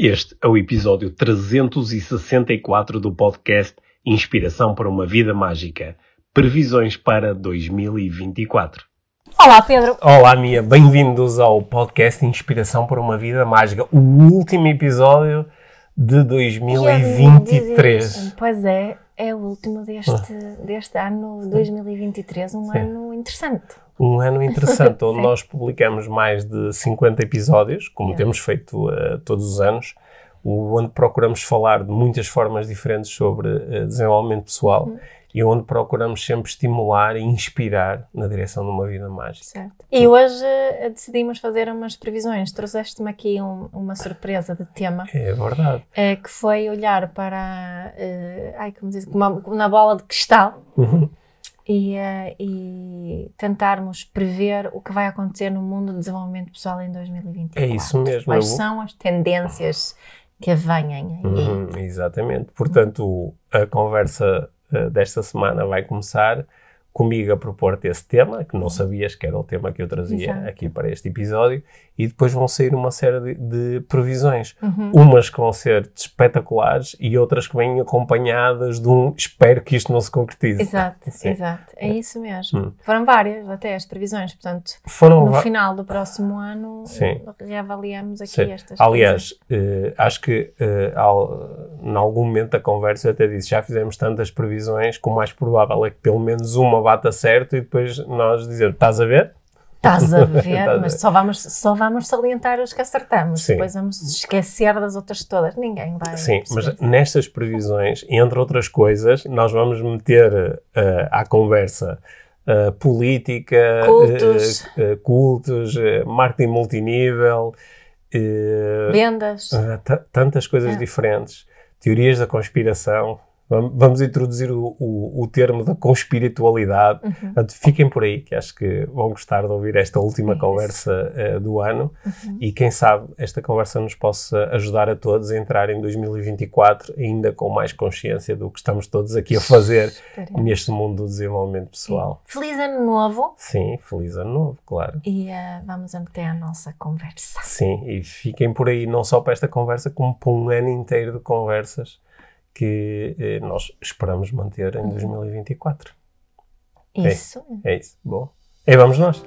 Este é o episódio 364 do podcast Inspiração para uma Vida Mágica. Previsões para 2024. Olá, Pedro. Olá, Mia. Bem-vindos ao podcast Inspiração para uma Vida Mágica. O último episódio de 2023. Pois é, é o último deste, deste ano 2023, um Sim. ano interessante. Um ano interessante, onde nós publicamos mais de 50 episódios, como Yeah. temos feito eh, todos os anos, onde procuramos falar de muitas formas diferentes sobre eh, desenvolvimento pessoal Uhum. e onde procuramos sempre estimular e inspirar na direção de uma vida mágica. Certo. E hoje eh, decidimos fazer umas previsões. Trouxeste-me aqui um- uma surpresa de tema, É verdade. eh, que foi olhar para, ai, como diz, uma- na bola de cristal Uhum. E, eh, e tentarmos prever o que vai acontecer no mundo do desenvolvimento pessoal em 2024. É isso mesmo. Quais Eu vou- são as tendências que vêm aí? Uhum, exatamente. Portanto, a conversa eh, desta semana vai começar comigo a propor-te esse tema, que não sabias que era o tema que eu trazia Exato. aqui para este episódio, e depois vão sair uma série de, de previsões. Uhum. Umas que vão ser espetaculares e outras que vêm acompanhadas de um espero que isto não se concretize. Exato, Sim. exato. É isso mesmo. Hum. Foram várias até as previsões, portanto, Foram no final do próximo ano Sim. reavaliamos aqui Sim. estas Aliás, eh, acho que eh, ao, em algum momento da conversa eu até disse, já fizemos tantas previsões, que o mais provável é que pelo menos uma bata certo e depois nós dizer, estás a ver? Estás a ver, Estás a mas ver. só vamos, só vamos salientar os que acertamos. Sim. Depois vamos esquecer das outras todas. Ninguém vai. Sim, mas nestas previsões, entre outras coisas, nós vamos meter eh, à conversa eh, política, Cultos. eh, cultos eh, marketing multinível, Vendas. Uh, ta- tantas coisas É. diferentes, teorias da conspiração. Vam- Vamos introduzir o, o, o termo da conspiritualidade. Uhum. Fiquem por aí, que acho que vão gostar de ouvir esta última Isso. conversa uh, do ano. Uhum. E quem sabe esta conversa nos possa ajudar a todos a entrar em 2024 ainda com mais consciência do que estamos todos aqui a fazer Esperemos. neste mundo do desenvolvimento pessoal. Feliz ano novo Sim, feliz ano novo, claro. e eh, vamos até à nossa conversa. Sim, e fiquem por aí não só para esta conversa, como para um ano inteiro de conversas que eh, nós esperamos manter em 2024. Isso. É isso. Bom. E vamos nós.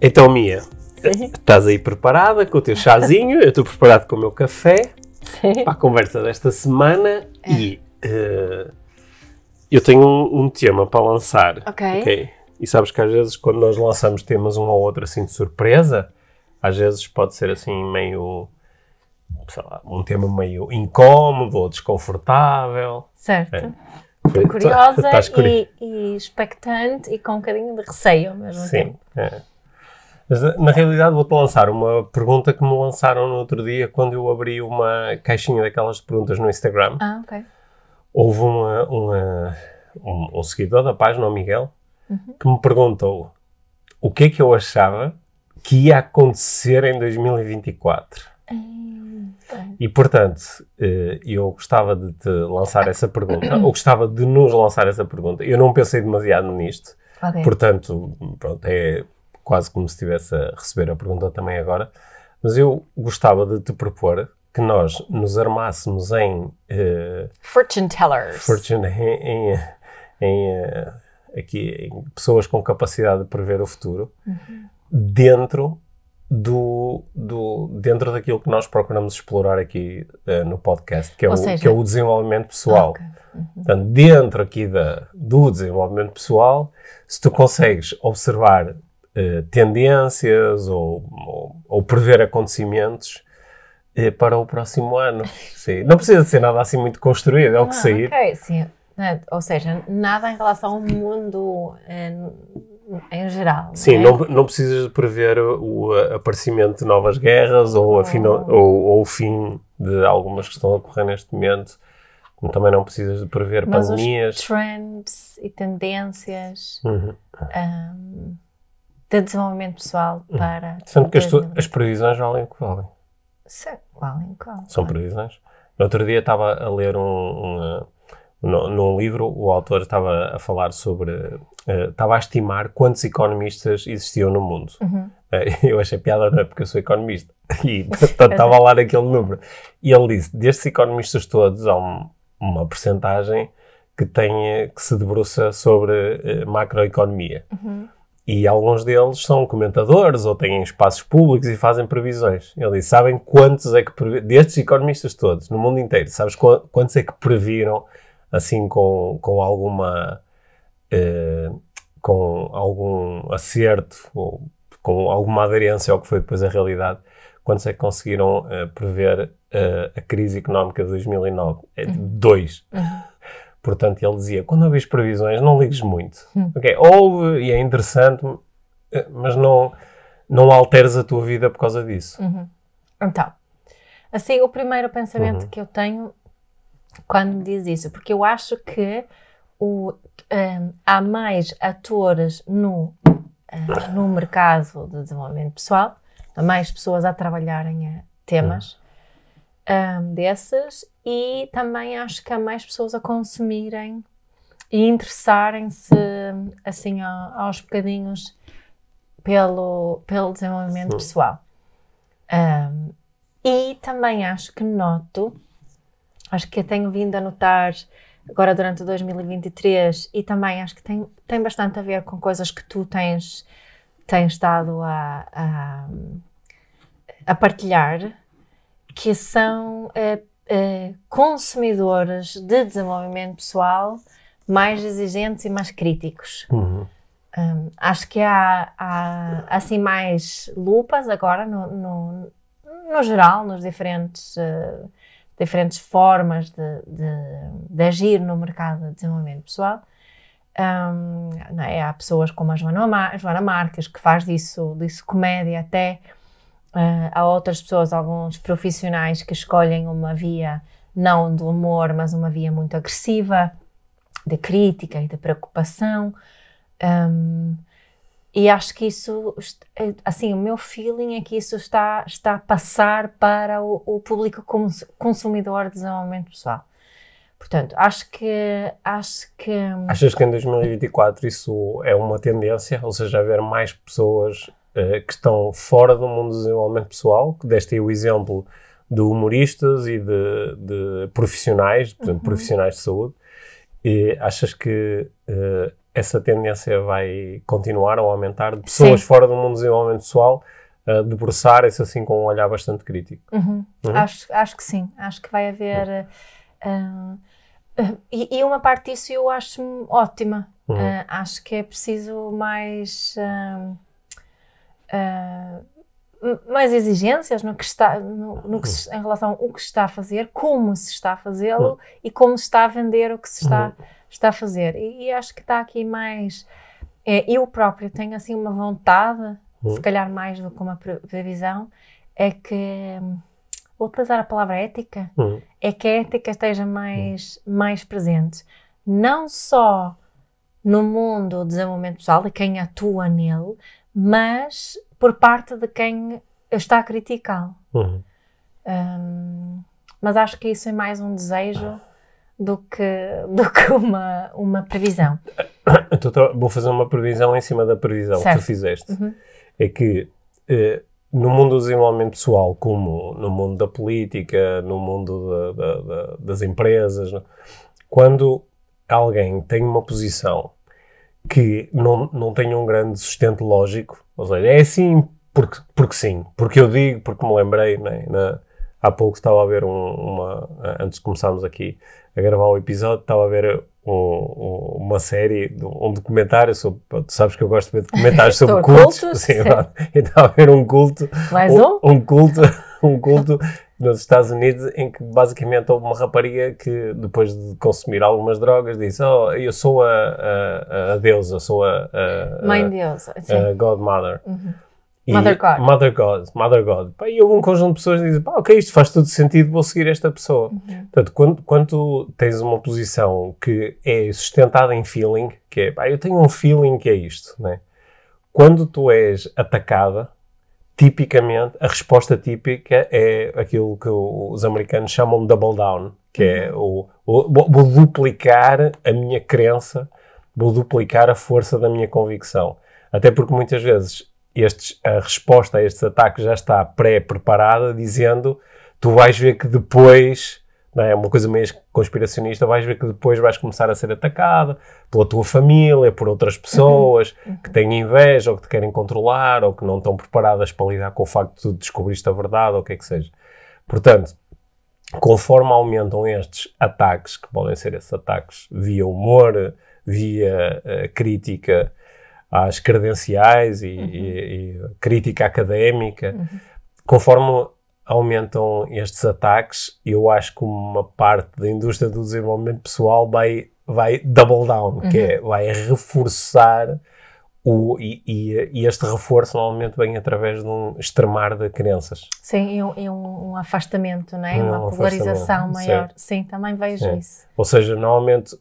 Então, Mia, estás aí preparada com o teu chazinho? Eu estou preparado com o meu café Sim. para a conversa desta semana e eh, eu tenho um, um tema para lançar. Ok. E sabes que às vezes quando nós lançamos temas um ou outro assim de surpresa, às vezes pode ser assim meio, sei lá, um tema meio incómodo ou desconfortável. Certo. É. Estou curiosa curi- e, e expectante e com um bocadinho de receio ao mesmo Sim. tempo. é. Mas na realidade vou-te lançar uma pergunta que me lançaram no outro dia quando eu abri uma caixinha daquelas perguntas no Instagram. Ah, ok. houve uma, uma- um, um seguidor da página, o Miguel, Uhum. que me perguntou o que é que eu achava que ia acontecer em 2024. Hum, ok. E, portanto, eh, eu gostava de te lançar essa pergunta, ou gostava de nos lançar essa pergunta. Eu não pensei demasiado nisto, Ok. portanto, pronto, é quase como se estivesse a receber a pergunta também agora. Mas eu gostava de te propor que nós nos armássemos em eh, Fortune tellers. Fortune em, em, em, eh, aqui pessoas com capacidade de prever o futuro Uhum. dentro do, do dentro daquilo que nós procuramos explorar aqui eh, no podcast que é, Ou o, seja- que é o desenvolvimento pessoal Ok. Uhum. portanto dentro aqui da, do desenvolvimento pessoal se tu consegues observar eh, tendências ou, ou, ou prever acontecimentos eh, para o próximo ano Sim. não precisa ser nada assim muito construído é o que Ah, sair Ok, sim. Né, Ou seja, nada em relação ao mundo em, em geral. Sim, né? não, não precisas de prever o, o aparecimento de novas guerras ou, a ou, ou o fim de algumas que estão a ocorrer neste momento. Também não precisas de prever Mas pandemias. os trends e tendências Uhum. ahm, de desenvolvimento pessoal para. Sendo que as, tu- 2020. as previsões valem o que valem. Sim, Qual em qual? São previsões. No outro dia estava a ler um- uma, No, num livro, o autor estava a falar sobre. Uh, estava a estimar quantos economistas existiam no mundo. Uhum. Uh, eu achei piada, não é? Porque eu sou economista. E portanto estava lá naquele número. E ele disse: destes economistas todos, há um, uma percentagem que, tem, que se debruça sobre uh, macroeconomia. Uhum. E alguns deles são comentadores ou têm espaços públicos e fazem previsões. Ele disse: sabem quantos é que. Destes economistas todos, no mundo inteiro, sabes quantos é que previram assim com, com alguma eh, com algum acerto ou com alguma aderência ao que foi depois a realidade, quantos é que conseguiram eh, prever eh, a crise económica de 2009? É Uhum. dois. Portanto, ele dizia, quando ouvis previsões, não ligues muito. Ok, ouve e é interessante, mas não, não alteres a tua vida por causa disso. Então, assim, o primeiro pensamento Uhum. que eu tenho quando me diz isso, porque eu acho que o, hum, há mais atores no, hum, no mercado de desenvolvimento pessoal, há mais pessoas a trabalharem a temas hum, desses e também acho que há mais pessoas a consumirem e interessarem-se assim a- aos bocadinhos pelo, pelo desenvolvimento pessoal. Um, e também acho que noto, acho que tenho vindo a notar agora durante 2023 e também acho que tem, tem bastante a ver com coisas que tu tens, tens estado a, a, a partilhar, que são eh, eh, consumidores de desenvolvimento pessoal mais exigentes e mais críticos. Uhum. Um, acho que há, há, assim mais lupas agora no, no, no geral, nos diferentes, uh, diferentes formas de, de, de agir no mercado de desenvolvimento pessoal. Um, é? Há pessoas como a Joana, Mar Joana Marques que faz disso, disso comédia até. Uh, há outras pessoas, alguns profissionais que escolhem uma via não do humor, mas uma via muito agressiva, de crítica e de preocupação. Um, e acho que isso, assim, o meu feeling é que isso está, está a passar para o, o público cons consumidor de desenvolvimento pessoal. Portanto, acho que, acho que... Achas que em 2024 isso é uma tendência? Ou seja, haver mais pessoas uh, que estão fora do mundo do desenvolvimento pessoal? Que deste aí o exemplo de humoristas e de, de profissionais, por exemplo, Uhum. profissionais de saúde. E achas que uh, essa tendência vai continuar ou aumentar de pessoas Sim. fora do mundo do desenvolvimento pessoal uh, debruçarem-se assim com um olhar bastante crítico? Uhum. Uhum. Acho, acho que sim. Acho que vai haver... Uh, uh, e, e uma parte disso eu acho ótima. Uhum. Uh, acho que é preciso mais... Mais exigências no que está, no, no que se, em relação ao que se está a fazer, como se está a fazê-lo Uhum. e como se está a vender o que se está, Uhum. Está a fazer. E, e acho que está aqui mais. é, eu próprio tenho assim uma vontade, Uhum. se calhar mais do que uma pre- previsão, é que. hum, Vou utilizar a palavra ética Uhum. é que a ética esteja mais, mais presente, não só no mundo do desenvolvimento pessoal, de quem atua nele, mas por parte de quem está a criticá-lo. Uhum. Hum, mas acho que isso é mais um desejo do que, do que uma, uma previsão. Então, tô- vou fazer uma previsão em cima da previsão que Certo. tu fizeste. Uhum. É que eh, no mundo do desenvolvimento pessoal, como no mundo da política, no mundo da- da- da- das empresas, no- quando alguém tem uma posição que não, não tem um grande sustento lógico, ou seja, é assim porque, porque sim, porque eu digo, porque me lembrei, né? Na- há pouco estava a ver um- uma, antes de começarmos aqui a gravar o episódio, estava a ver um- um- uma série, um documentário sobre, tu sabes que eu gosto de ver documentários sobre cultos, cultos, sim, e estava a ver um culto, Mais um? um culto, um culto nos Estados Unidos em que basicamente houve uma rapariga que depois de consumir algumas drogas disse, oh, eu sou a, a, a deusa, sou a, a, Mãe a, de Deus. Sim. a Godmother. Uhum. E- Mother God. Mother God. Mother God. E houve um conjunto de pessoas dizem, pá, ok, isto faz todo sentido, vou seguir esta pessoa. Uhum. Portanto, quando, quando tens uma posição que é sustentada em feeling, que é, pá, eu tenho um feeling que é isto, né? Quando tu és atacada, tipicamente, a resposta típica é aquilo que os americanos chamam de double down, que é o, o vou duplicar a minha crença, vou duplicar a força da minha convicção. Até porque muitas vezes estes, a resposta a estes ataques já está pré-preparada, dizendo tu vais ver que depois não é uma coisa meio conspiracionista, vais ver que depois vais começar a ser atacada pela tua família, por outras pessoas uhum. que têm inveja ou que te querem controlar ou que não estão preparadas para lidar com o facto de tu descobriste a verdade ou o que é que seja. Portanto, conforme aumentam estes ataques, que podem ser esses ataques via humor, via uh, crítica às credenciais e, uhum. e, e crítica académica, uhum. conforme aumentam estes ataques, eu acho que uma parte da indústria do desenvolvimento pessoal vai, vai double down, uhum. que é, vai reforçar o, e, e, este reforço normalmente vem através de um extremar de crenças. Sim, e um, e um afastamento, não é? Um uma polarização maior. Sim. Sim, também vejo Sim. isso. Ou seja, normalmente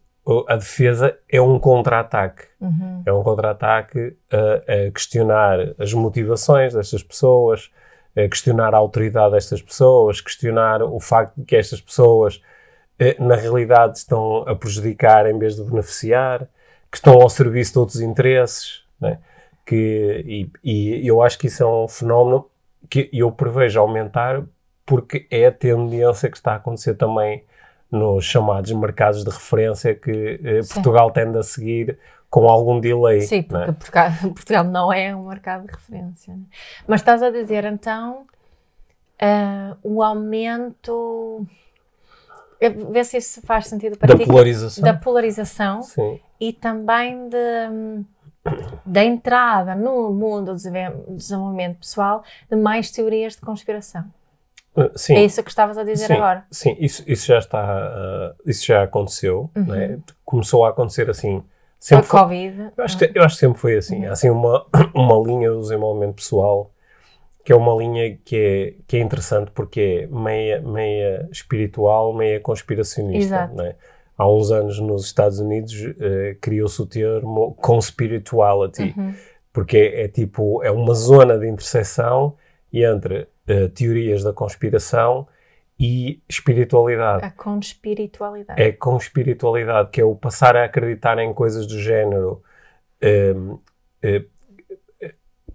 a defesa é um contra-ataque. Uhum. É um contra-ataque a, a questionar as motivações destas pessoas, eh, questionar a autoridade destas pessoas, questionar o facto de que estas pessoas, eh, na realidade, estão a prejudicar em vez de beneficiar, que estão ao serviço de outros interesses. Né? Que, e, e eu acho que isso é um fenómeno que eu prevejo aumentar porque é a tendência que está a acontecer também nos chamados mercados de referência que eh, Portugal tende a seguir com algum delay. Sim, porque é? Portugal, Portugal, não é um mercado de referência. Né? Mas estás a dizer então uh, o aumento. Vê se isso faz sentido para da ti. Polarização. Da polarização. Sim. E também de, da entrada no mundo do desenvolvimento pessoal de mais teorias de conspiração. Uh, sim. É isso que estavas a dizer sim, agora. Sim, isso, isso já está, uh, isso já aconteceu, uhum. né? começou a acontecer assim Sempre a foi, Covid. Eu acho, que, eu acho que sempre foi assim. Há assim uma, uma linha do desenvolvimento pessoal que é uma linha que é, que é interessante porque é meia, meia espiritual, meia conspiracionista. Né? Há uns anos nos Estados Unidos uh, criou-se o termo conspirituality, uhum. porque é, é, tipo, é uma zona de interseção entre uh, teorias da conspiração e espiritualidade. A conspiritualidade. É com espiritualidade, que é o passar a acreditar em coisas do género. Um, um,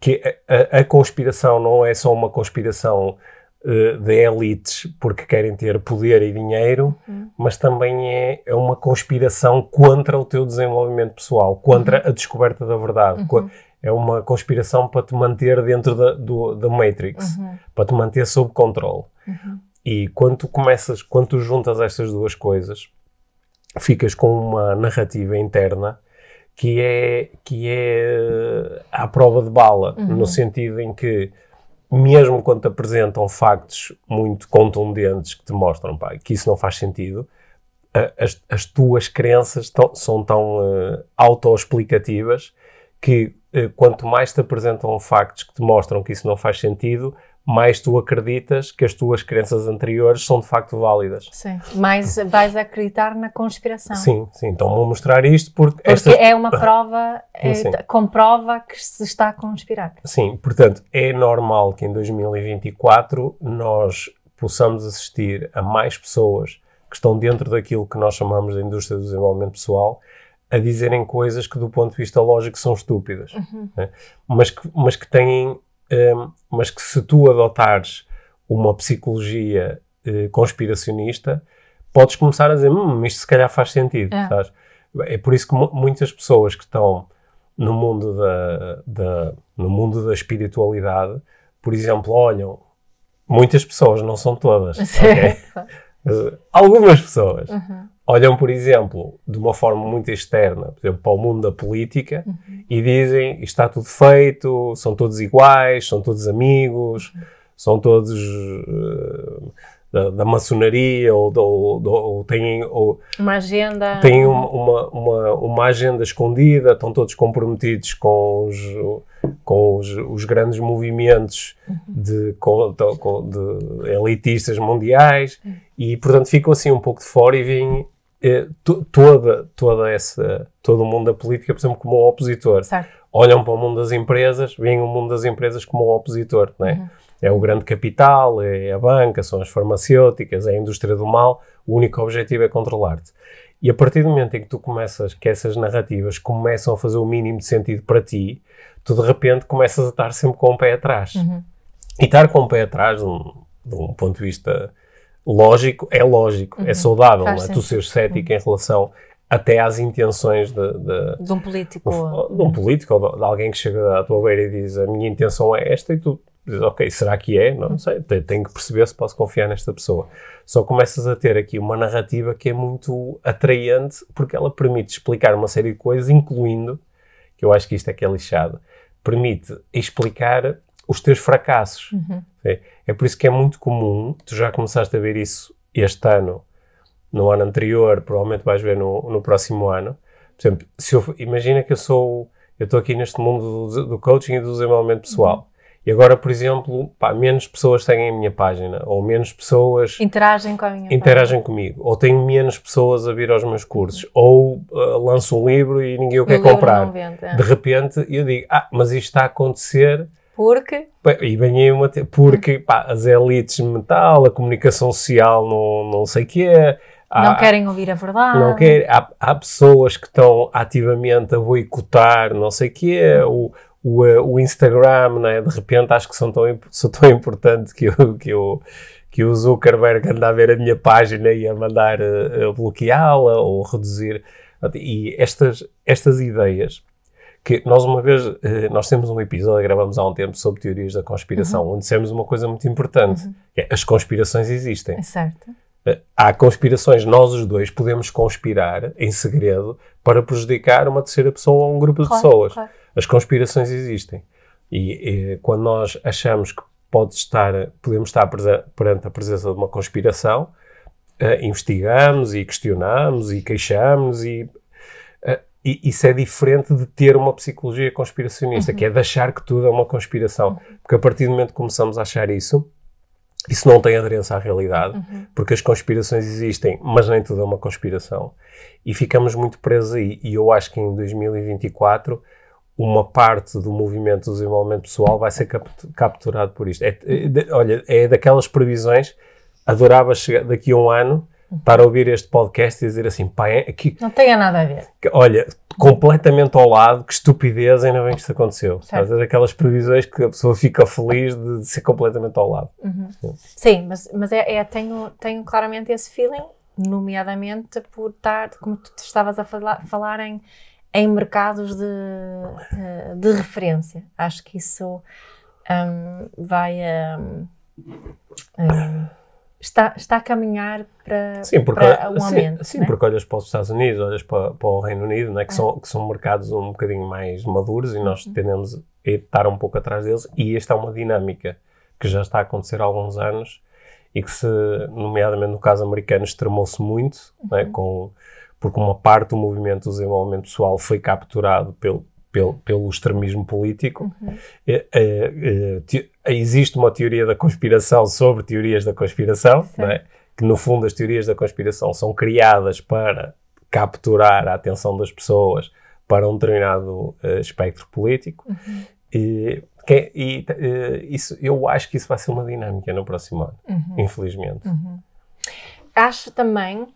que a, a, conspiração não é só uma conspiração uh, de elites porque querem ter poder e dinheiro, uhum. mas também é, é, uma conspiração contra o teu desenvolvimento pessoal, contra uhum. a descoberta da verdade. Uhum. É uma conspiração para te manter dentro da, do, da Matrix, uhum. para te manter sob controle. Uhum. E quando tu começas, quando tu juntas estas duas coisas, ficas com uma narrativa interna que é, que é à prova de bala, uhum. no sentido em que, mesmo quando te apresentam factos muito contundentes que te mostram pá, que isso não faz sentido, as, as tuas crenças tão, são tão uh, autoexplicativas que uh, quanto mais te apresentam factos que te mostram que isso não faz sentido, mais tu acreditas que as tuas crenças anteriores são de facto válidas. Sim, mais vais acreditar na conspiração. Sim, sim, então vou mostrar isto porque... Porque esta... é uma prova, é, comprova que se está a conspirar. Sim, portanto, é normal que em 2024 nós possamos assistir a mais pessoas que estão dentro daquilo que nós chamamos de indústria do desenvolvimento pessoal a dizerem coisas que do ponto de vista lógico são estúpidas, uhum. né? mas, que, mas que têm um, mas que se tu adotares uma psicologia uh, conspiracionista, podes começar a dizer, hum, isto se calhar faz sentido, é. Sabes? É por isso que muitas pessoas que estão no mundo da, da, no mundo da espiritualidade, por exemplo, olham, muitas pessoas, não são todas, okay? Uh, algumas pessoas uhum olham, por exemplo, de uma forma muito externa, por exemplo, para o mundo da política uhum. e dizem está tudo feito, são todos iguais, são todos amigos, uhum. são todos uh, da, da, maçonaria ou, ou, ou, têm ou, uma agenda têm uma, uma, uma, uma, agenda escondida, estão todos comprometidos com os, com os, os grandes movimentos uhum. de, com, de, elitistas mundiais uhum. e, portanto, ficam assim um pouco de fora e veem eh, toda, toda essa, todo o mundo da política, por exemplo, como um opositor. Certo. Olham para o mundo das empresas, veem o mundo das empresas como um opositor, não é? Uhum. É o grande capital, é a banca, são as farmacêuticas, é a indústria do mal. O único objetivo é controlar-te. E a partir do momento em que tu começas, que essas narrativas começam a fazer o mínimo de sentido para ti, tu de repente começas a estar sempre com o pé atrás. Uhum. E estar com o pé atrás, de um, de um ponto de vista lógico, é lógico, é Uhum. saudável, Faz não é? tu seres cético em relação até às intenções de, de, De um político. de um político ou de, de alguém que chega à tua beira e diz a minha intenção é esta e tu dizes, ok, será que é? Não sei, te- tenho que perceber se posso confiar nesta pessoa. Só começas a ter aqui uma narrativa que é muito atraente porque ela permite explicar uma série de coisas, incluindo, que eu acho que isto é que é lixado, permite explicar os teus fracassos. Uhum. É, é por isso que é muito comum, tu já começaste a ver isso este ano, no ano anterior, provavelmente vais ver no, no próximo ano. Por exemplo, se eu, imagina que eu sou, eu estou aqui neste mundo do, do coaching e do desenvolvimento pessoal. E agora, por exemplo, pá, menos pessoas seguem a minha página, ou menos pessoas Interagem com a minha interagem comigo, ou tenho menos pessoas a vir aos meus cursos, ou uh, lanço um livro e ninguém o página. quer comprar. vende, é. De repente, eu digo, ah, mas isto está a acontecer Porque Bem, E aí uma. Porque pá, as elites de metal, a comunicação social, não, não sei o quê. há- não querem ouvir a verdade. não quer, há, há pessoas que estão ativamente a boicotar, não sei o quê, o, o, eh, o Instagram, né? de repente acho que são tão, sou tão importante que, eu, que, eu, que o Zuckerberg anda a ver a minha página e a mandar eh, bloqueá-la ou reduzir. E estas, estas ideias que nós uma vez, eh, nós temos um episódio, gravamos há um tempo sobre teorias da conspiração, onde dissemos uma coisa muito importante, que é, as conspirações existem. É certo. Há conspirações, nós os dois podemos conspirar em segredo para prejudicar uma terceira pessoa ou um grupo de Claro, pessoas. claro. As conspirações existem. E, eh, quando nós achamos que pode estar, podemos estar perante a presença de uma conspiração, eh, investigamos e questionamos e queixamos e, eh, e isso é diferente de ter uma psicologia conspiracionista, que é de achar que tudo é uma conspiração. Porque a partir do momento que começamos a achar isso, isso não tem aderência à realidade, porque as conspirações existem, mas nem tudo é uma conspiração. E ficamos muito presos aí. E eu acho que em 2024 uma parte do movimento do desenvolvimento pessoal vai ser capt- capturado por isto. É, é olha, é daquelas previsões, adorava chegar daqui a um ano para ouvir este podcast e dizer assim, é aqui, Não tenha nada a ver. que, olha, completamente ao lado, que estupidez, ainda bem que isto aconteceu. Sabes? É daquelas previsões que a pessoa fica feliz de, de ser completamente ao lado. Sim, mas, mas é, é- tenho, tenho claramente esse feeling, nomeadamente por estar, como tu estavas a falar, falar em, em mercados de, de referência. Acho que isso hum, vai hum, hum, está, está a caminhar para, Sim, porque, para um sim, aumento. sim, né? porque olhas para os Estados Unidos, olhas para, para o Reino Unido, né, que, são, que são mercados um bocadinho mais maduros e Uhum. nós tendemos a estar um pouco atrás deles. E esta é uma dinâmica que já está a acontecer há alguns anos e que, se, nomeadamente no caso americano, extremou-se muito, né, Uhum. com, porque uma parte do movimento do desenvolvimento pessoal foi capturado pelo, pelo, pelo extremismo político. Uhum. É, é, é, te- existe uma teoria da conspiração sobre teorias da conspiração, é? que no fundo as teorias da conspiração são criadas para capturar a atenção das pessoas para um determinado eh, espectro político. Uhum. E, que- e, eh, isso, eu acho que isso vai ser uma dinâmica no próximo ano, Uhum. infelizmente. Acho também,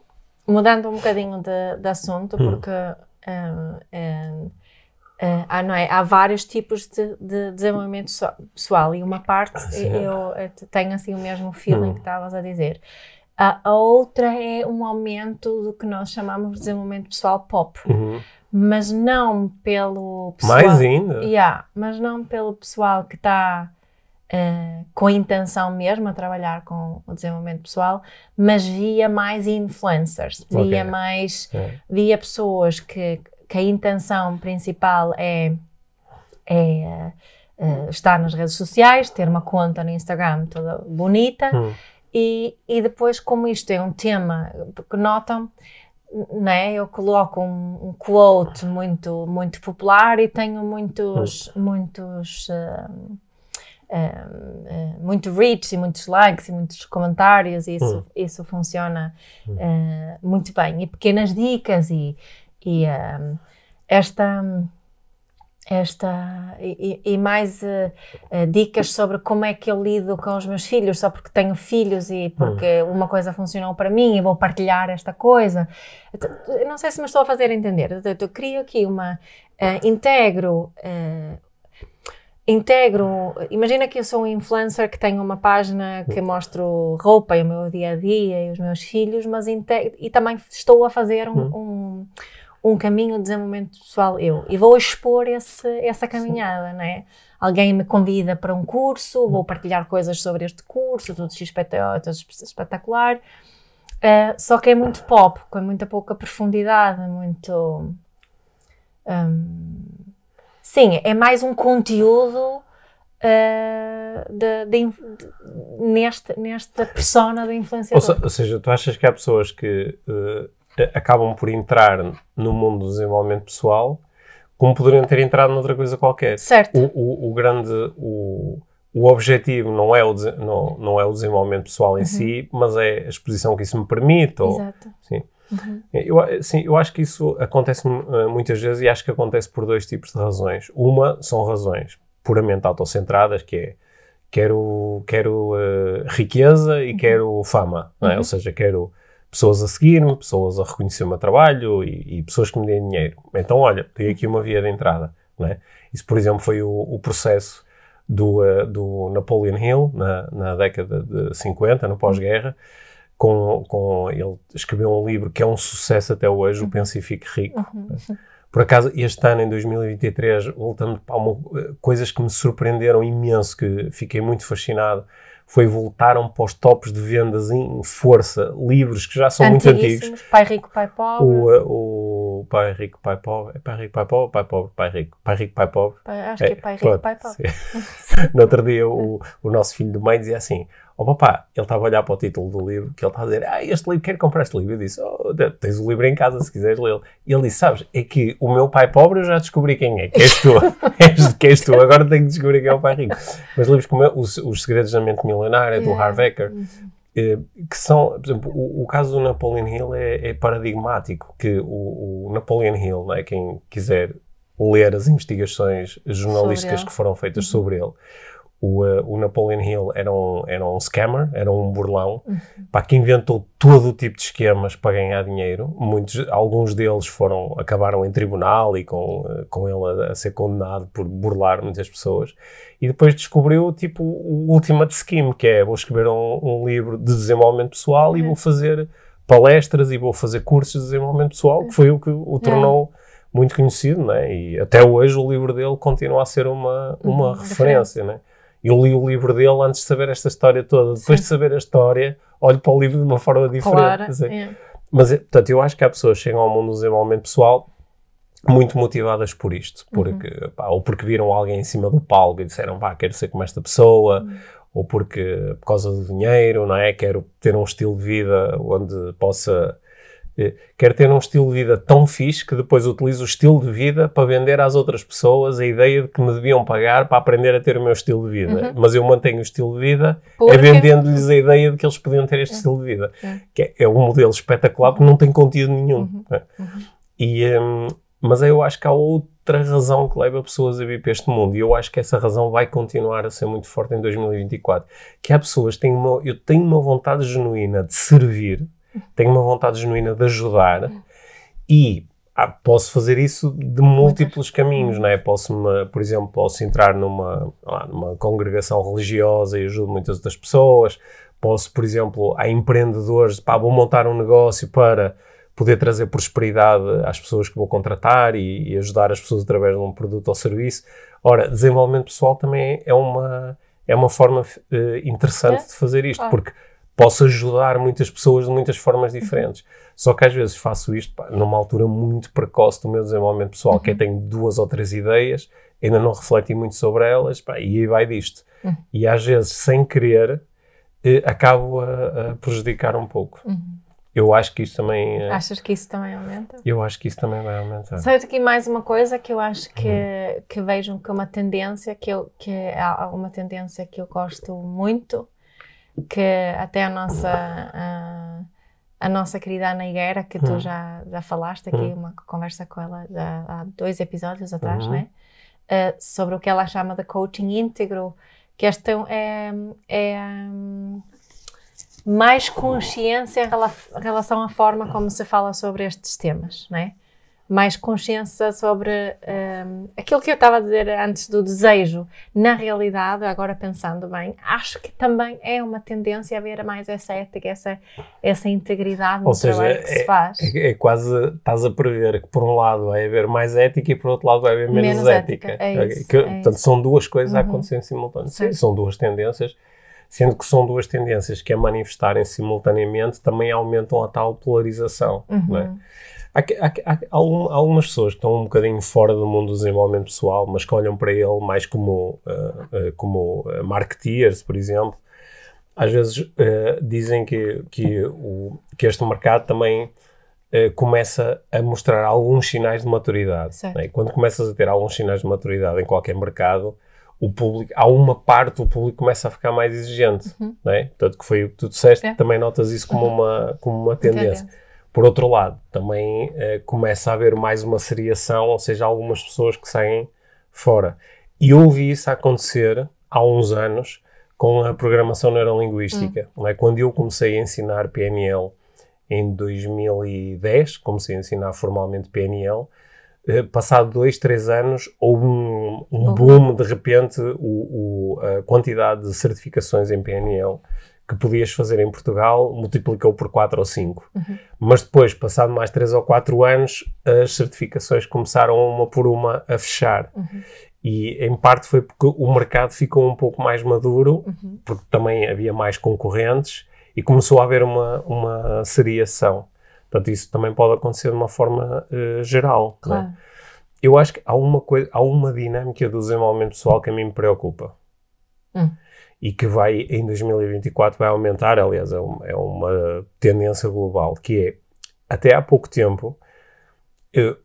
mudando um bocadinho de, de assunto, Hum. porque ah, ah, ah, há, não é? há vários tipos de, de desenvolvimento so- pessoal e uma parte Sim. eu, eh, tenho assim o mesmo feeling Hum. que estavas a dizer. A, a outra é um aumento do que nós chamamos de desenvolvimento pessoal pop, Uhum. mas não pelo pessoal. Mais ainda. Yeah, mas não pelo pessoal que está eh, com a intenção mesmo a trabalhar com o desenvolvimento pessoal, mas via mais influencers, via Ok. mais, É. via pessoas que, que a intenção principal é, é eh, estar nas redes sociais, ter uma conta no Instagram toda bonita, Hum. e, e depois, como isto é um tema, porque notam, né, eu coloco um, um quote muito, muito popular e tenho muitos, muitos, ah, uh, muito reach e muitos likes e muitos comentários e isso, hum. isso funciona uh, muito bem. E pequenas dicas e, e uh, esta esta e, e mais uh, uh, dicas sobre como é que eu lido com os meus filhos só porque tenho filhos e porque hum. uma coisa funcionou para mim e vou partilhar esta coisa. Eu não sei se me estou a fazer entender. Eu, eu crio aqui uma uh, integro integro. Imagina que eu sou um influencer que tenho uma página que mostro roupa e o meu dia a dia e os meus filhos, mas integro, e também estou a fazer um, hum. um um caminho de desenvolvimento pessoal eu e vou expor esse, essa caminhada, não é? Alguém me convida para um curso, vou partilhar coisas sobre este curso, tudo espetacular, uh, só que é muito pop, com muita pouca profundidade, muito... Um, sim, é mais um conteúdo uh, de, de, de, neste, nesta persona do influenciador. Ou, ou, seja, tu achas que há pessoas que... Uh acabam por entrar no mundo do desenvolvimento pessoal como poderiam ter entrado noutra coisa qualquer. Certo. O, o, o grande, o, o objetivo não é o, não, não é o desenvolvimento pessoal em uhum. si, mas é a exposição que isso me permite. Ou, Exato. Sim. Uhum. Eu, sim, eu acho que isso acontece uh, muitas vezes e acho que acontece por dois tipos de razões. Uma são razões puramente autocentradas, que é quero, quero uh, riqueza e uhum. quero fama, é? Uhum. ou seja, quero pessoas a seguir-me, pessoas a reconhecer o meu trabalho e, e, pessoas que me deem dinheiro. Então, olha, tem aqui uma via de entrada. É? Isso, por exemplo, foi o, o processo do, uh, do Napoleon Hill, na, na década de 50, no pós-guerra, com, com, ele escreveu um livro que é um sucesso até hoje, o Pense e Fique Rico. Uhum. Por acaso, este ano, em 2023, voltando para uma, eh, coisas que me surpreenderam imenso, que fiquei muito fascinado, foi voltaram para os tops de vendas em força, livros que já são muito antigos. Pai Rico, Pai Pobre. O, eh, o Pai Rico, Pai Pobre. Pai Rico, Pai Pobre, Pai Pobre, Pai Rico. Pai Rico, Pai Pobre. Pai, acho é, que é Pai Rico, pronto, Pai Pobre. no outro dia, o, o nosso filho do meio dizia assim: oh, papá, ele estava a olhar para o título do livro, que ele estava a dizer, ah, este livro, quero comprar este livro. Eu disse, oh, tens o livro em casa se quiseres lê-lo. E ele disse, sabes, é que o meu pai pobre eu já descobri quem é, que és tu. és, que és tu, agora tenho que descobrir quem é o pai rico. Mas livros como os, os Segredos da Mente Milionária, yeah. do Harv Eker, uhum. eh, que são, por exemplo, o, o, caso do Napoleon Hill é, é paradigmático, que o, o, Napoleon Hill, né, quem quiser ler as investigações jornalísticas que foram feitas uhum. sobre ele, o, uh, o Napoleon Hill era um, era um scammer, era um burlão, uhum. para que inventou todo o tipo de esquemas para ganhar dinheiro. Muitos, alguns deles foram, acabaram em tribunal e com, uh, com ele a, a, ser condenado por burlar muitas pessoas. E depois descobriu, tipo, o ultimate scheme, que é, vou escrever um, um livro de desenvolvimento pessoal uhum. e vou fazer palestras e vou fazer cursos de desenvolvimento pessoal, que foi o que o tornou muito conhecido, né? E até hoje o livro dele continua a ser uma, uma uhum, referência, né? Eu li o livro dele antes de saber esta história toda. Depois Sim. de saber a história, olho para o livro de uma forma diferente. Claro, é. Mas, portanto, eu acho que há pessoas que chegam ao mundo do desenvolvimento pessoal muito motivadas por isto. Porque, uhum. pá, ou porque viram alguém em cima do palco e disseram, pá, quero ser como esta pessoa. Uhum. Ou porque, por causa do dinheiro, não é? Quero ter um estilo de vida onde possa eh, quero ter um estilo de vida tão fixe que depois utilizo o estilo de vida para vender às outras pessoas a ideia de que me deviam pagar para aprender a ter o meu estilo de vida. Uhum. Mas eu mantenho o estilo de vida é porque... é vendendo-lhes a ideia de que eles podiam ter este uhum. estilo de vida. Uhum. Que é, é, um modelo espetacular porque não tem conteúdo nenhum. Uhum. Uhum. E, um, mas eu acho que há outra razão que leva pessoas a vir para este mundo e eu acho que essa razão vai continuar a ser muito forte em 2024. Que há pessoas que têm uma, eu tenho uma vontade genuína de servir tenho uma vontade genuína de ajudar e ah, posso fazer isso de múltiplos caminhos, não é? Posso, por exemplo, posso entrar numa, lá, numa congregação religiosa e ajudo muitas outras pessoas. Posso, por exemplo, há empreendedores, pá, vou montar um negócio para poder trazer prosperidade às pessoas que vou contratar e, e ajudar as pessoas através de um produto ou serviço. Ora, desenvolvimento pessoal também é uma, é uma forma uh, interessante é? de fazer isto, claro. porque posso ajudar muitas pessoas de muitas formas diferentes. Só que às vezes faço isto pá, numa altura muito precoce do meu desenvolvimento pessoal, uhum. que é tenho duas ou três ideias, ainda não refleti muito sobre elas, pá, e aí vai disto. Uhum. E às vezes, sem querer, eh, acabo a, a, prejudicar um pouco. Uhum. Eu acho que isso também. eh, Achas que isso também aumenta? Eu acho que isso também vai aumentar. Sabe aqui mais uma coisa que eu acho que, Uhum. que vejo que é uma tendência, que, eu, que é uma tendência que eu gosto muito, que até a nossa, a, a nossa querida Ana Higuera, que tu Uhum. já, já falaste aqui, Uhum. uma conversa com ela já há dois episódios atrás, Uhum. né? Uh, sobre o que ela chama de coaching íntegro, que este é, é hum, mais consciência em relação à forma como se fala sobre estes temas, né? Mais consciência sobre hum, aquilo que eu estava a dizer antes do desejo. Na realidade, agora pensando bem, acho que também é uma tendência a haver mais essa ética, essa, essa integridade no Ou seja, trabalho que se faz. É, é quase, estás a prever que por um lado vai haver mais ética e por outro lado vai haver menos, Menos ética. ética, é isso, Que, é portanto, isso. são duas coisas a Uhum. acontecer em simultâneo. Sim, são duas tendências, sendo que são duas tendências que a manifestarem simultaneamente também aumentam a tal polarização. não é? Uhum. Há, há há algum- algumas pessoas que estão um bocadinho fora do mundo do desenvolvimento pessoal, mas que olham para ele mais como, ah, como ah, marketeers, por exemplo, às vezes ah, dizem que, que, o, que este mercado também ah, começa a mostrar alguns sinais de maturidade. Né? Quando começas a ter alguns sinais de maturidade em qualquer mercado, o público, há uma parte do público que começa a ficar mais exigente. Uhum. Né? Tanto que foi o que tu disseste, É. também notas isso como uma, como uma tendência. Tendência. Por outro lado, também eh, começa a haver mais uma seriação, ou seja, algumas pessoas que saem fora. E eu vi isso acontecer há uns anos com a programação neurolinguística. não é? Quando eu comecei a ensinar PNL em 2010, comecei a ensinar formalmente PNL, eh, passado dois, três anos, houve um, um boom, de repente, o, o- a quantidade de certificações em PNL que podias fazer em Portugal multiplicou por 4 ou 5. Mas depois, passado mais 3 ou 4 anos, as certificações começaram uma por uma a fechar. E em parte foi porque o mercado ficou um pouco mais maduro, porque também havia mais concorrentes e começou a haver uma, uma seriação. Portanto, isso também pode acontecer de uma forma eh, geral. é? Claro. Eu acho que há uma, coisa, há uma dinâmica do desenvolvimento pessoal que a mim me preocupa. Hum. E que vai, em 2024, vai aumentar, aliás, é, um- é uma tendência global, que é, até há pouco tempo, eh,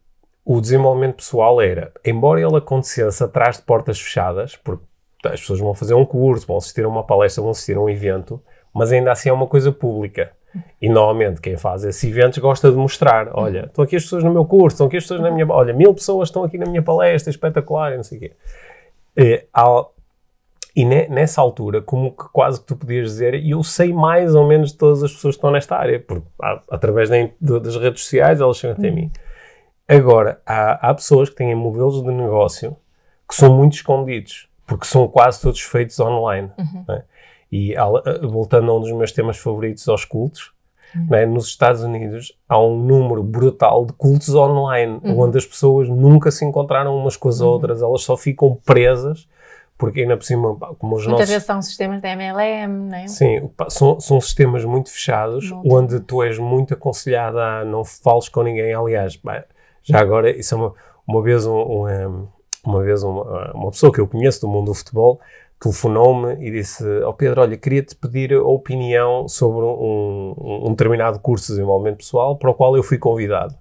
o desenvolvimento pessoal era, embora ele acontecesse atrás de portas fechadas, porque as pessoas vão fazer um curso, vão assistir a uma palestra, vão assistir a um evento, mas ainda assim é uma coisa pública. E normalmente quem faz esses eventos gosta de mostrar: olha, estão aqui as pessoas no meu curso, estão aqui as pessoas na minha. Olha, mil pessoas estão aqui na minha palestra, espetacular, e não sei o quê. Eh, há- e ne- nessa altura, como que quase que tu podias dizer, e eu sei mais ou menos de todas as pessoas que estão nesta área, porque há- através da das redes sociais elas chegam até mim. Agora, há, há pessoas que têm modelos de negócio que são muito escondidos, porque são quase todos feitos online. não é? E al- voltando a um dos meus temas favoritos aos cultos, é? nos Estados Unidos há um número brutal de cultos online, onde as pessoas nunca se encontraram umas com as outras, elas só ficam presas, porque ainda por cima, como os Muitas nossos... vezes são sistemas da MLM, não é? Sim, são, são sistemas muito fechados, Não onde tu és muito aconselhada a não fales com ninguém. Aliás, já agora, isso é uma, uma vez, um, um, um, uma, vez uma, uma pessoa que eu conheço do mundo do futebol telefonou-me e disse: Ó Pedro, olha, queria-te pedir a opinião sobre um, um, um determinado curso de desenvolvimento pessoal para o qual eu fui convidado.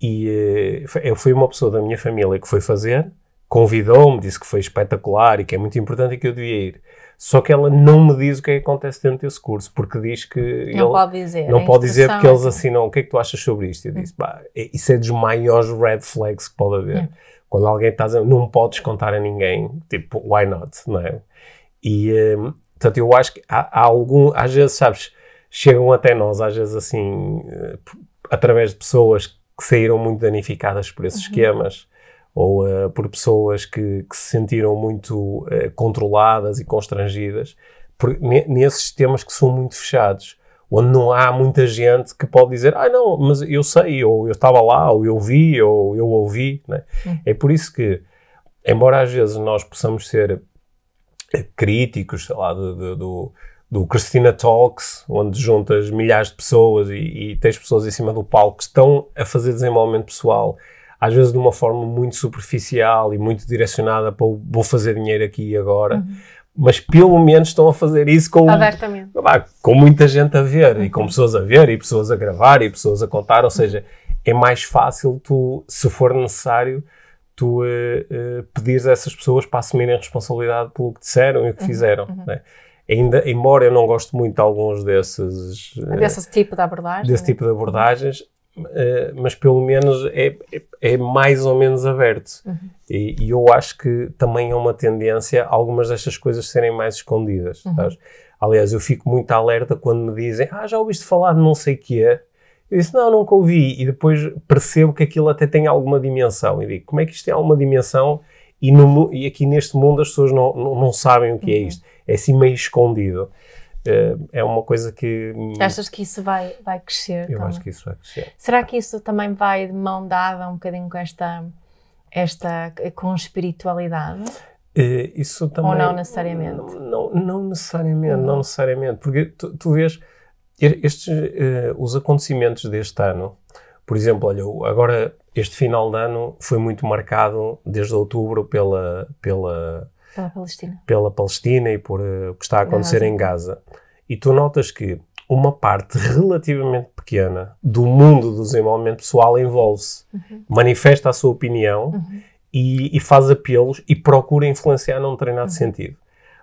E eh, eu fui uma pessoa da minha família que foi fazer, convidou-me, disse que foi espetacular e que é muito importante e que eu devia ir. Só que ela não me diz o que é que acontece dentro desse curso, porque diz que Não pode dizer. não pode dizer porque eles assinam o que é que tu achas sobre isto. Eu disse, pá, é- isso é dos maiores red flags que pode haver. Quando alguém está a dizer, não podes contar a ninguém, tipo, why not, não é? E, hum, portanto, eu acho que há, há algum, às vezes, sabes, chegam até nós, às vezes assim, eh, através de pessoas que saíram muito danificadas por esses esquemas, ou eh, por pessoas que, que se sentiram muito eh, controladas e constrangidas, por, ne- nesses sistemas que são muito fechados, onde não há muita gente que pode dizer, ah, não, mas eu sei, ou eu estava lá, ou eu vi, ou eu ouvi. Né? É por isso que, embora às vezes nós possamos ser eh, críticos, sei lá, do, do, do, do Christina Talks, onde juntas milhares de pessoas e, e tens pessoas em cima do palco que estão a fazer desenvolvimento pessoal, às vezes de uma forma muito superficial e muito direcionada para o vou fazer dinheiro aqui e agora. mas pelo menos estão a fazer isso com, Abertamente. com muita gente a ver, e com pessoas a ver, e pessoas a gravar, e pessoas a contar, ou seja, é mais fácil tu, se for necessário, tu eh, eh, pedires a essas pessoas para assumirem a responsabilidade pelo que disseram e o que fizeram. né? Ainda, embora eu não goste muito de alguns desses, eh, Desse tipo de abordagem. desse né? tipo de abordagens, mas pelo menos é, é, é mais ou menos aberto. E, e eu acho que também é uma tendência algumas destas coisas serem mais escondidas. sabes? Aliás, eu fico muito alerta quando me dizem ah, já ouviste falar de não sei o que é. Eu disse, não, nunca ouvi. E depois percebo que aquilo até tem alguma dimensão. E digo, como é que isto tem alguma dimensão? E, no e aqui neste mundo as pessoas não, não, não sabem o que é isto. É assim meio escondido. Eh, é uma coisa que hum, Achas que isso vai, vai crescer? eu também? acho que isso vai crescer. Será que isso também vai de mão dada um bocadinho com esta, esta com espiritualidade? Eh, isso também, Ou não necessariamente? Não, não, não necessariamente, não necessariamente, porque tu, tu vês estes, eh, os acontecimentos deste ano, por exemplo, olha, agora este final de ano foi muito marcado desde outubro pela, pela, Pela Palestina. pela Palestina e por eh, o que está a acontecer Gaza. em Gaza. E tu notas que uma parte relativamente pequena do mundo do desenvolvimento pessoal envolve-se, manifesta a sua opinião e, e faz apelos e procura influenciar num determinado sentido.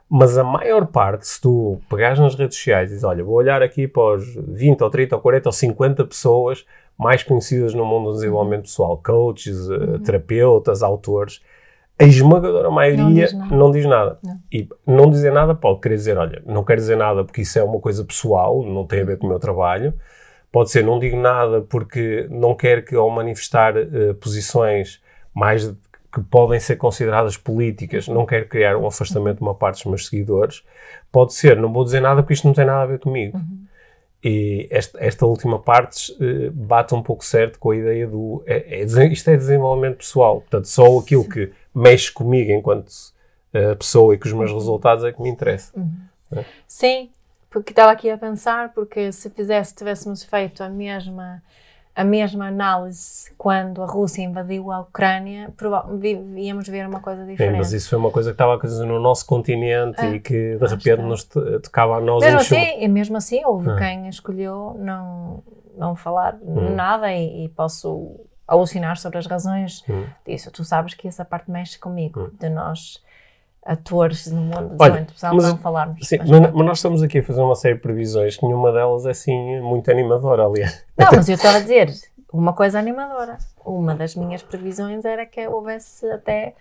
Mas a maior parte, se tu pegares nas redes sociais e dizes, olha, vou olhar aqui para os 20 ou 30 ou 40 ou 50 pessoas mais conhecidas no mundo do desenvolvimento pessoal, coaches, eh, terapeutas, autores, a esmagadora maioria diz nada. não diz nada. Não. E não dizer nada pode querer dizer, olha, não quero dizer nada porque isso é uma coisa pessoal, não tem a ver com o meu trabalho. Pode ser, não digo nada porque não quero que ao manifestar eh, posições mais que podem ser consideradas políticas, não quero criar um afastamento de uma parte dos meus seguidores. Pode ser, não vou dizer nada porque isto não tem nada a ver comigo. E esta, esta última parte eh, bate um pouco certo com a ideia do. É, é isto é desenvolvimento pessoal. Portanto, só aquilo que mexe comigo enquanto eh, pessoa e com os meus resultados é que me interessa. Sim, porque estava aqui a pensar, porque se fizesse, tivéssemos feito a mesma, a mesma análise quando a Rússia invadiu a Ucrânia, íamos ver uma coisa Sim, diferente. mas isso foi uma coisa que estava a acontecer no nosso continente e que de repente nos to- tocava a nós Mesmo assim, e mesmo assim, houve Ah. quem escolheu não, não falar Hum. nada e, e posso alucinar sobre as razões Hum. disso. Tu sabes que essa parte mexe comigo, de nós, atores no mundo do Olha, desenvolvimento pessoal, mas- não falarmos. Sim, mas mas, nós estamos aqui a fazer uma série de previsões que nenhuma delas é assim muito animadora, aliás. Não, mas eu estava a dizer uma coisa animadora. Uma das minhas previsões era que houvesse até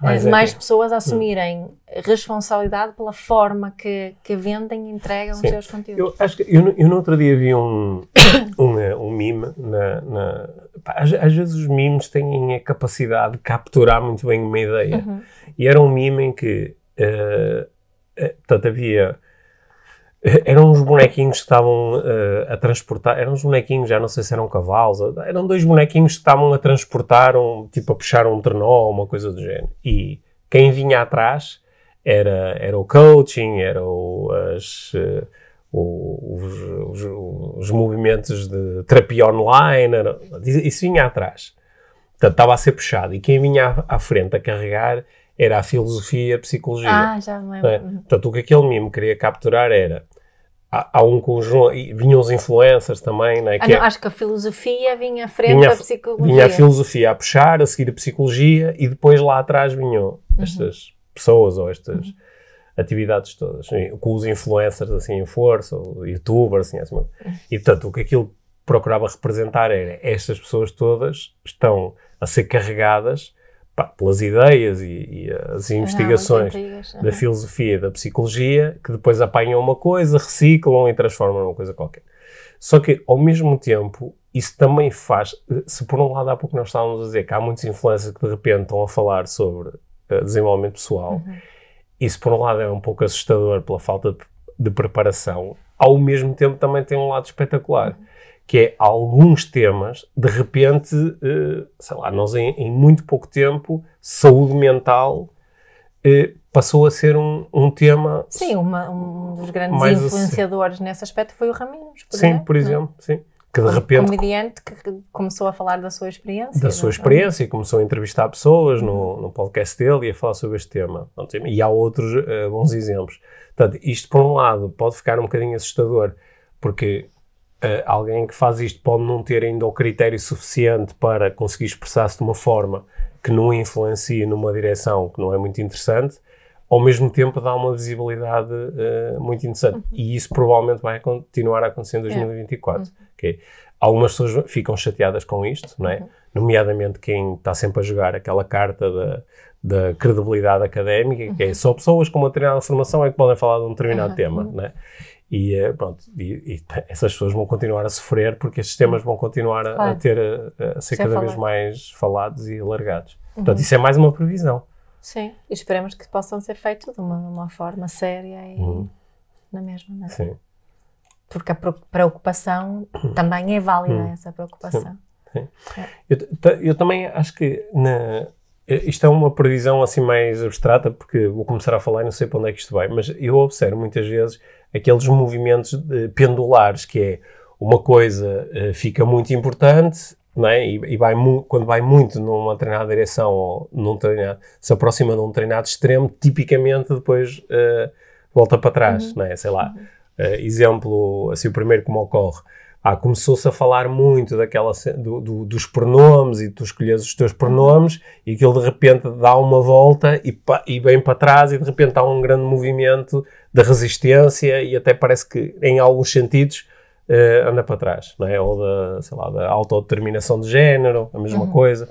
Mais eh, mais ética. pessoas a assumirem responsabilidade pela forma que, que vendem e entregam Sim. os seus conteúdos. Eu acho que eu, no- eu no outro dia vi um, um, eh, um meme na, na- às, às vezes os memes têm a capacidade de capturar muito bem uma ideia. Uhum. E era um meme em que eh, portanto, havia eh, eram uns bonequinhos que estavam eh, a transportar, eram uns bonequinhos, já não sei se eram cavalos, eram dois bonequinhos que estavam a transportar, um, tipo a puxar um trenó, uma coisa do género. E quem vinha atrás era, era o coaching, era o, as, o- os, os- os movimentos de terapia online, isso vinha atrás. Portanto, estava a ser puxado. E quem vinha à, frente a carregar era a filosofia e a psicologia. Ah, já me lembro. não é? Uhum. Portanto, o que aquele mimo queria capturar era. Há, há um conjunto. E vinham os influencers também, não é? Ah, Que é- não, acho que a filosofia vinha à frente Vinha da psicologia. vinha a filosofia a puxar, a seguir a psicologia e depois lá atrás vinham Uhum. estas pessoas ou estas atividades todas, com os influencers assim em força, ou youtubers, assim, assim. Uhum. E portanto, o que aquilo procurava representar era estas pessoas todas estão a ser carregadas pá, pelas ideias e, e as investigações da filosofia e da psicologia que depois apanham uma coisa, reciclam e transformam numa coisa qualquer. Só que, ao mesmo tempo, isso também faz. Se por um lado há pouco nós estávamos a dizer que há muitos influencers que de repente estão a falar sobre eh, desenvolvimento pessoal, isso por um lado é um pouco assustador pela falta de, de preparação, ao mesmo tempo também tem um lado espetacular. Que é alguns temas, de repente, eh, sei lá, nós em, em muito pouco tempo, saúde mental eh, passou a ser um, um tema. Sim, uma- um dos grandes influenciadores nesse aspecto foi o Raminhos. Por Sim, exemplo, por não é? exemplo, sim. Que de repente comediante que começou a falar da sua experiência. da sua é? experiência e começou a entrevistar pessoas no, no podcast dele e a falar sobre este tema. E há outros eh, bons exemplos. Portanto, isto por um lado pode ficar um bocadinho assustador, porque eh, alguém que faz isto pode não ter ainda o critério suficiente para conseguir expressar-se de uma forma que não influencie numa direção que não é muito interessante, ao mesmo tempo dá uma visibilidade eh, muito interessante. E isso provavelmente vai continuar a acontecer em 2024. Algumas pessoas ficam chateadas com isto, não é? nomeadamente quem está sempre a jogar aquela carta da, da credibilidade académica, que é só pessoas com uma determinada formação é que podem falar de um determinado tema. Não é? E eh, pronto, e, e essas pessoas vão continuar a sofrer porque estes temas vão continuar a, a Claro. ter a, a ser Ser cada vez falado. mais falados e alargados. Portanto, isso é mais uma previsão. Sim, e esperemos que possam ser feitos de uma, uma forma séria e Uhum. na mesma, não é? Sim. Porque a preocupação também é válida, essa preocupação. Eu, ta- eu também acho que na- isto é uma previsão assim mais abstrata, porque vou começar a falar e não sei para onde é que isto vai, mas eu observo muitas vezes aqueles movimentos eh, pendulares, que é uma coisa eh, fica muito importante, é? e, e vai quando vai muito numa determinada direção ou num treinado, se aproxima de um treinado extremo, tipicamente depois eh, volta para trás, não é? Sei lá, eh, exemplo, assim, o primeiro que me ocorre, ah, começou-se a falar muito daquela, do, do- dos pronomes e tu escolhes os teus pronomes e aquilo de repente dá uma volta e, pa- e vem para trás e de repente há um grande movimento de resistência e até parece que em alguns sentidos eh, anda para trás, não é? Ou da, sei lá, da autodeterminação de género, a mesma coisa.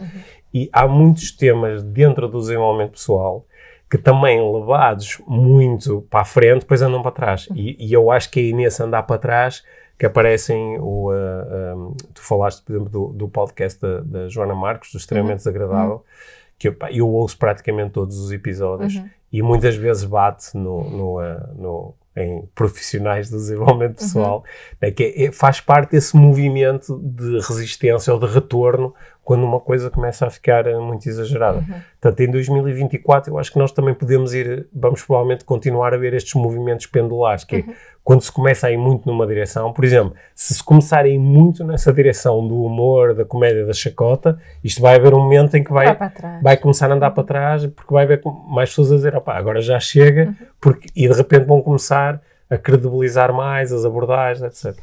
E há muitos temas dentro do desenvolvimento pessoal que também levados muito para a frente, depois andam para trás. E, e eu acho que é aí nesse andar para trás que aparecem o... ah, um, tu falaste, por exemplo, do, do podcast da, da Joana Marcos, do Extremamente Desagradável, que eu, eu ouço praticamente todos os episódios e muitas vezes bate no, no, ah, no- em profissionais do desenvolvimento pessoal, né, que é- é- faz parte desse movimento de resistência ou de retorno quando uma coisa começa a ficar ah, muito exagerada. Portanto, em 2024 eu acho que nós também podemos ir, vamos provavelmente continuar a ver estes movimentos pendulares, que é quando se começa a ir muito numa direção, por exemplo, se se começar a ir muito nessa direção do humor, da comédia, da chacota, isto vai haver um momento em que vai, Vai vai começar a andar para trás, porque vai haver mais pessoas a dizer, opá, agora já chega, porque, e de repente vão começar a credibilizar mais as abordagens, etc.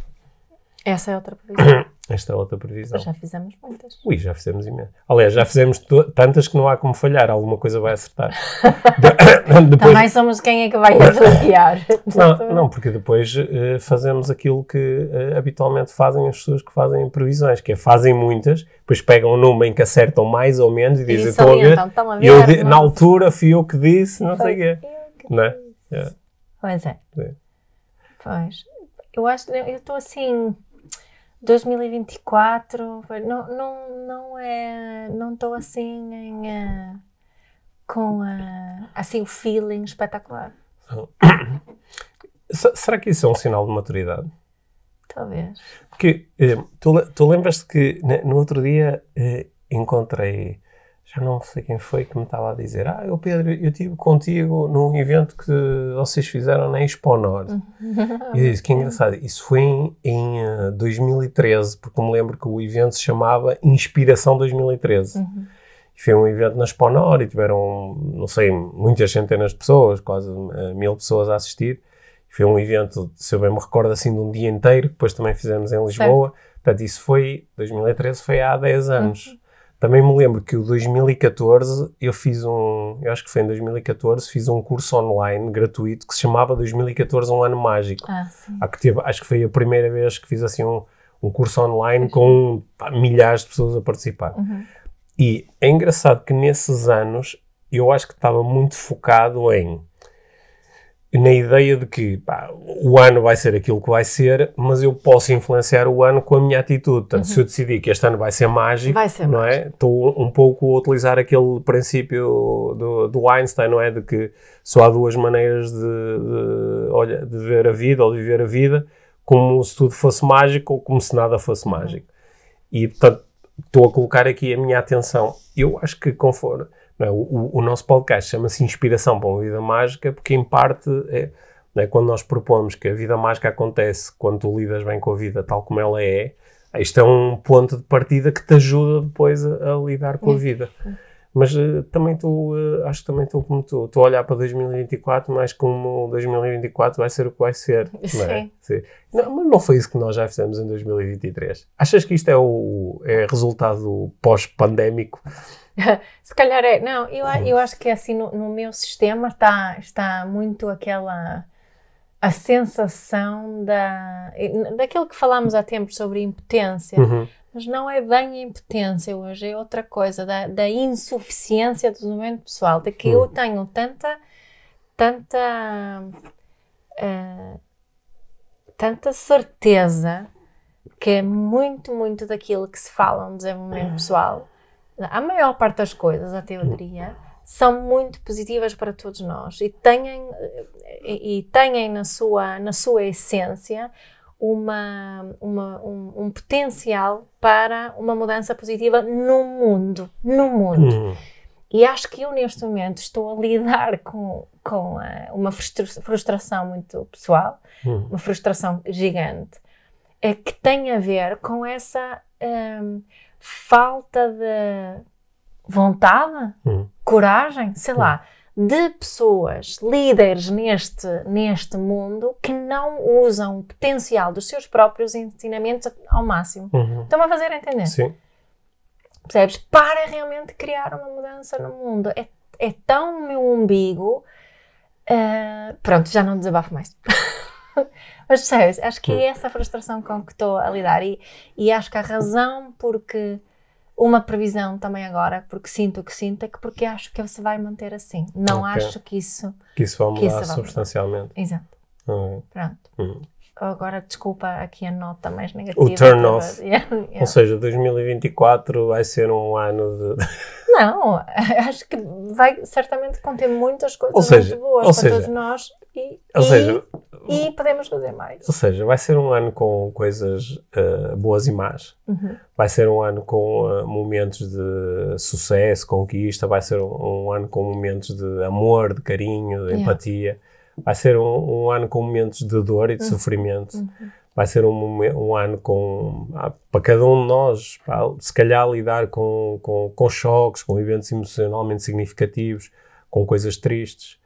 Essa é outra previsão. Esta é outra previsão. Mas já fizemos muitas. Ui, já fizemos imenso. Aliás, já fizemos tantas que não há como falhar, alguma coisa vai acertar. De- depois, Também somos quem é que vai avaliar. não, não, porque depois eh, fazemos aquilo que eh, habitualmente fazem as pessoas que fazem previsões, que é fazem muitas, depois pegam numa em que acertam mais ou menos e dizem, estou a ver, estão a ver, eu na altura fui eu que disse, não sei o quê. Não é? É. Pois é. É. Pois. Eu acho, eu estou assim, 2024, não, não, não é, não estou assim em, eh, com a, assim o feeling espetacular. Se- Será que isso é um sinal de maturidade? Talvez. Porque eh, tu, tu lembras-te que no outro dia eh, encontrei, já não sei quem foi que me estava a dizer, ah, eu Pedro, eu estive contigo num evento que vocês fizeram na Expo Nord. E eu disse, que engraçado, isso foi em, em eh, 2013, porque eu me lembro que o evento se chamava Inspiração 2013. E foi um evento na Expo Nord e tiveram, não sei, muitas centenas de pessoas, quase eh, mil pessoas a assistir. Foi um evento, se eu bem me recordo, assim, de um dia inteiro, que depois também fizemos em Lisboa. Portanto, isso foi, 2013 foi há 10 anos. Também me lembro que o 2014 eu fiz um, eu acho que foi em 2014, fiz um curso online gratuito que se chamava 2014 Um Ano Mágico. Ah, sim. Que teve- acho que foi a primeira vez que fiz assim um, um curso online com pá, milhares de pessoas a participar. E é engraçado que nesses anos eu acho que estava muito focado em na ideia de que pá, o ano vai ser aquilo que vai ser, mas eu posso influenciar o ano com a minha atitude. Portanto, se eu decidir que este ano vai ser mágico, Vai ser não é? Estou um pouco a utilizar aquele princípio do, do Einstein, não é? De que só há duas maneiras de, de, de ver a vida ou de viver a vida, como se tudo fosse mágico ou como se nada fosse mágico. E, portanto, estou a colocar aqui a minha atenção. Eu acho que conforme é, o, o- nosso podcast chama-se Inspiração para uma Vida Mágica, porque em parte é, é, quando nós propomos que a vida mágica acontece quando tu lidas bem com a vida tal como ela é, isto é um ponto de partida que te ajuda depois a, a lidar com a vida. Mas uh, também estou, uh, acho que também estou como tu, estou a olhar para 2024, mais como 2024 vai ser o que vai ser. Não é? Sim. Sim. Não, mas não foi isso que nós já fizemos em 2023. Achas que isto é o é resultado pós-pandémico? Se calhar é. Não, eu, eu acho que assim no, no meu sistema está, está muito aquela. a sensação da. daquilo que falámos há tempos sobre impotência. Uhum. Mas não é bem a impotência hoje, é outra coisa, da, da insuficiência do desenvolvimento pessoal, de que eu tenho tanta, tanta, eh, tanta certeza que é muito, muito daquilo que se fala no desenvolvimento pessoal, a maior parte das coisas, até eu diria, são muito positivas para todos nós e têm, e, têm na, sua, na sua essência uma, uma- um, um potencial para uma mudança positiva no mundo. No mundo. Uhum. E acho que eu, neste momento, estou a lidar com, com eh, uma frustra- frustração muito pessoal, Uhum. uma frustração gigante, é que tem a ver com essa hum, falta de vontade, Uhum. coragem, sei lá, de pessoas, líderes neste, neste mundo, que não usam o potencial dos seus próprios ensinamentos ao máximo. Uhum. Estão-me a fazer entender? Sim. Percebes? Para realmente criar uma mudança no mundo. É, é tão meu umbigo. ah, pronto, já não desabafo mais. Mas percebes? Acho que é essa frustração com que estou a lidar. E, e acho que a razão porque. Uma previsão também agora, porque sinto o que sinto, é que porque acho que se vai manter assim. Não Ok. acho que isso. Que isso vai mudar isso vai mudar. substancialmente. Exato. Uhum. Pronto. Uhum. Agora, desculpa aqui a nota mais negativa. O turn off. Yeah, yeah. Ou seja, 2024 vai ser um ano de. Não, acho que vai certamente conter muitas coisas seja- muito boas para seja- todos nós e, Ou e, seja, e podemos fazer mais. ou seja, vai ser um ano com coisas eh, boas e más. Uhum. Vai ser um ano com eh, momentos de sucesso, conquista. Vai ser um, um ano com momentos de amor, de carinho, de Yeah. empatia. Vai ser um, um ano com momentos de dor e de sofrimento. Vai ser um, um ano com, ah, para cada um de nós, pá, se calhar lidar com, com, com choques, com eventos emocionalmente significativos, com coisas tristes.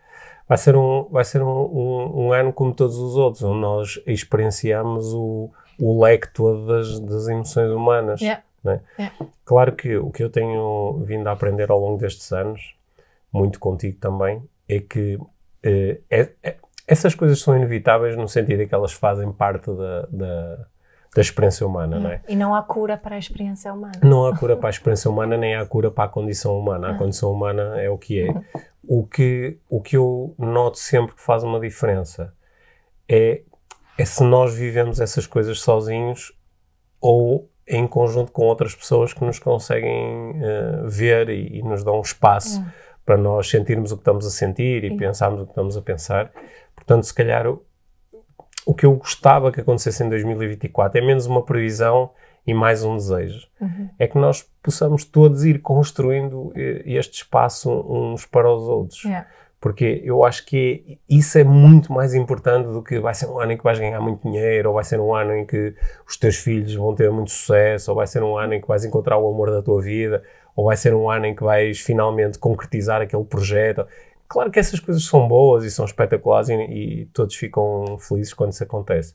Vai ser um, vai ser um, um, um ano como todos os outros, onde nós experienciamos o, o leque todo das, das emoções humanas. Yeah. né? Yeah. Claro que o que eu tenho vindo a aprender ao longo destes anos, muito contigo também, é que eh, é- é- essas coisas são inevitáveis no sentido em que elas fazem parte da, da, da experiência humana, não é? E não há cura para a experiência humana. Não há cura para a experiência humana, nem há cura para a condição humana. Ah. A condição humana é o que é. O que, o que eu noto sempre que faz uma diferença é, é se nós vivemos essas coisas sozinhos ou em conjunto com outras pessoas que nos conseguem eh, ver e, e nos dão um espaço para nós sentirmos o que estamos a sentir e Sim. pensarmos o que estamos a pensar. Portanto, se calhar o, que eu gostava que acontecesse em 2024 é menos uma previsão e mais um desejo. É que nós possamos todos ir construindo eh, este espaço uns para os outros. Yeah. Porque eu acho que isso é muito mais importante do que vai ser um ano em que vais ganhar muito dinheiro, ou vai ser um ano em que os teus filhos vão ter muito sucesso, ou vai ser um ano em que vais encontrar o amor da tua vida, ou vai ser um ano em que vais finalmente concretizar aquele projeto. Claro que essas coisas são boas e são espetaculares e, e todos ficam felizes quando isso acontece.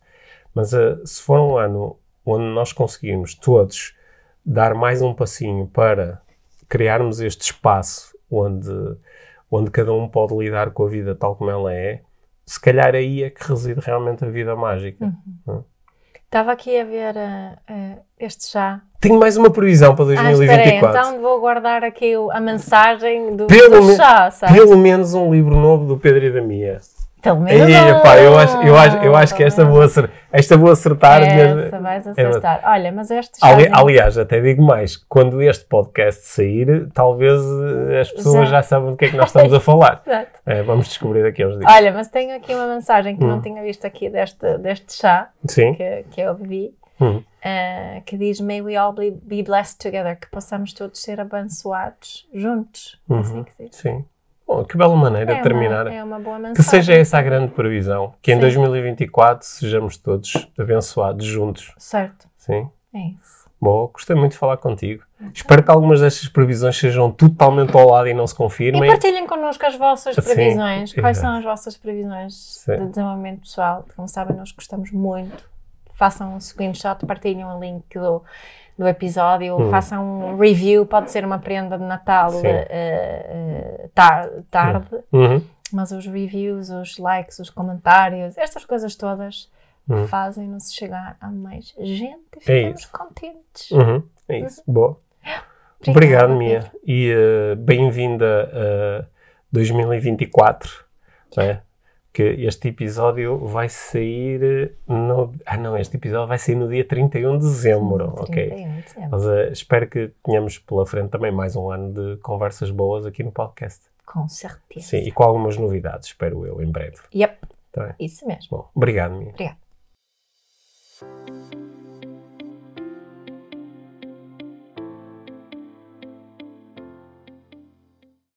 Mas eh, se for um ano onde nós conseguirmos todos dar mais um passinho para criarmos este espaço onde, onde cada um pode lidar com a vida tal como ela é, se calhar aí é que reside realmente a vida mágica. Estava aqui a ver eh, eh, este chá. Tenho mais uma previsão para Ah, espera aí, 2024. então vou guardar aqui a mensagem do, Pelo do chá, sabe? Pelo menos um livro novo do Pedro e da Mia. Pelo menos um. pá, eu acho, eu acho, eu acho que esta vou, acer, esta vou acertar. mesmo. Essa vais acertar. Olha, mas este. Ali- aliás, até digo mais, quando este podcast sair, talvez eh, as pessoas Já. já, sabem do que é que nós estamos a falar. Exato. É, vamos descobrir daqui a uns dias. Olha, mas tenho aqui uma mensagem que Hum. não tinha visto aqui deste, deste chá Sim. que, que eu bebi, Hum. eh, que diz May we all be, blessed together, que possamos todos ser abençoados juntos. É assim Uhum. que se diz. Sim. Bom, que bela maneira É de terminar. Uma, é uma boa mensagem. Que seja essa a grande previsão. Que em Sim. 2024 sejamos todos abençoados juntos. Certo. Sim? É isso. Bom, gostei muito de falar contigo. Espero que algumas destas previsões sejam totalmente ao lado e não se E confirmem. partilhem connosco as vossas Sim, previsões. Quais exato. são as vossas previsões Sim. de desenvolvimento pessoal? Como sabem, nós gostamos muito. Façam um screenshot, partilhem o link do, do episódio, Hum. façam um review, pode ser uma prenda de Natal Sim. eh, eh, tar- tarde, Uhum. mas os reviews, os likes, os comentários, estas coisas todas Hum. fazem-nos chegar a mais gente e É ficamos isso. contentes. Uhum. É isso. Boa. Obrigado. Mia. E eh, bem-vinda a 2024. Não é? Que este episódio vai sair no. Ah, não, este episódio vai sair no dia 31 de dezembro. Ok. 31 de dezembro. Mas eh, espero que tenhamos pela frente também mais um ano de conversas boas aqui no podcast. Com certeza. Sim, e com algumas novidades, espero eu, em breve. Yep, Tá isso mesmo. Bom, obrigado, Mia. Obrigada.